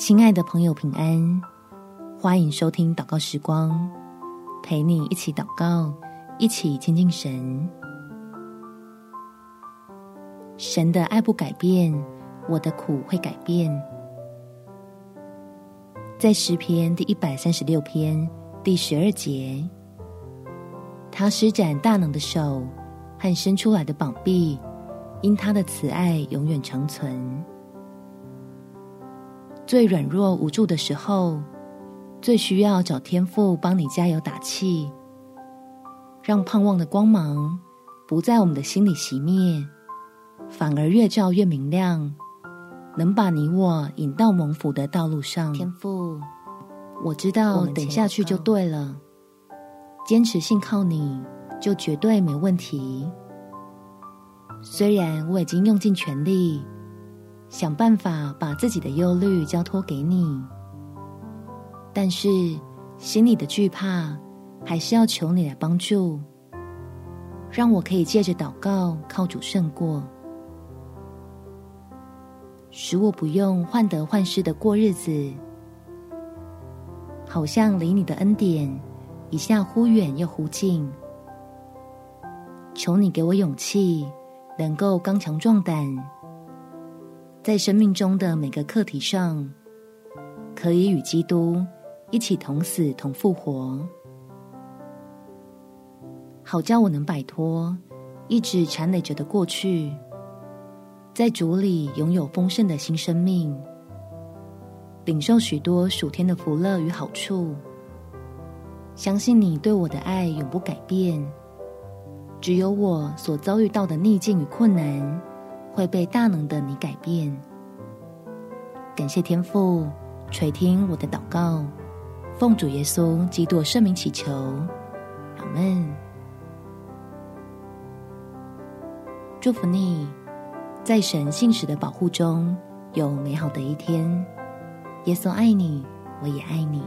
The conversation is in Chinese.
亲爱的朋友，平安！欢迎收听祷告时光，陪你一起祷告，一起亲近神。神的爱不改变，我的苦会改变。在诗篇第一百三十六篇第十二节，他施展大能的手和伸出来的膀臂，因他的慈爱永远长存。最软弱无助的时候，最需要找天父帮你加油打气，让盼望的光芒不在我们的心里熄灭，反而越照越明亮，能把你我引到蒙福的道路上。天父，我知道等下去就对了，坚持信靠你就绝对没问题。虽然我已经用尽全力。想办法把自己的忧虑交托给你，但是心里的惧怕还是要求你来帮助，让我可以借着祷告靠主胜过，使我不用患得患失的过日子，好像离你的恩典一下忽远又忽近。求你给我勇气，能够刚强壮胆。在生命中的每个课题上，可以与基督一起同死同复活，好叫我能摆脱一直缠累着的过去，在主里拥有丰盛的新生命，领受许多属天的福乐与好处。相信你对我的爱永不改变，只有我所遭遇到的逆境与困难，会被大能的你改变。感谢天父垂听我的祷告，奉主耶稣基督圣名祈求，阿门。祝福你，在神信实的保护中有美好的一天。耶稣爱你，我也爱你。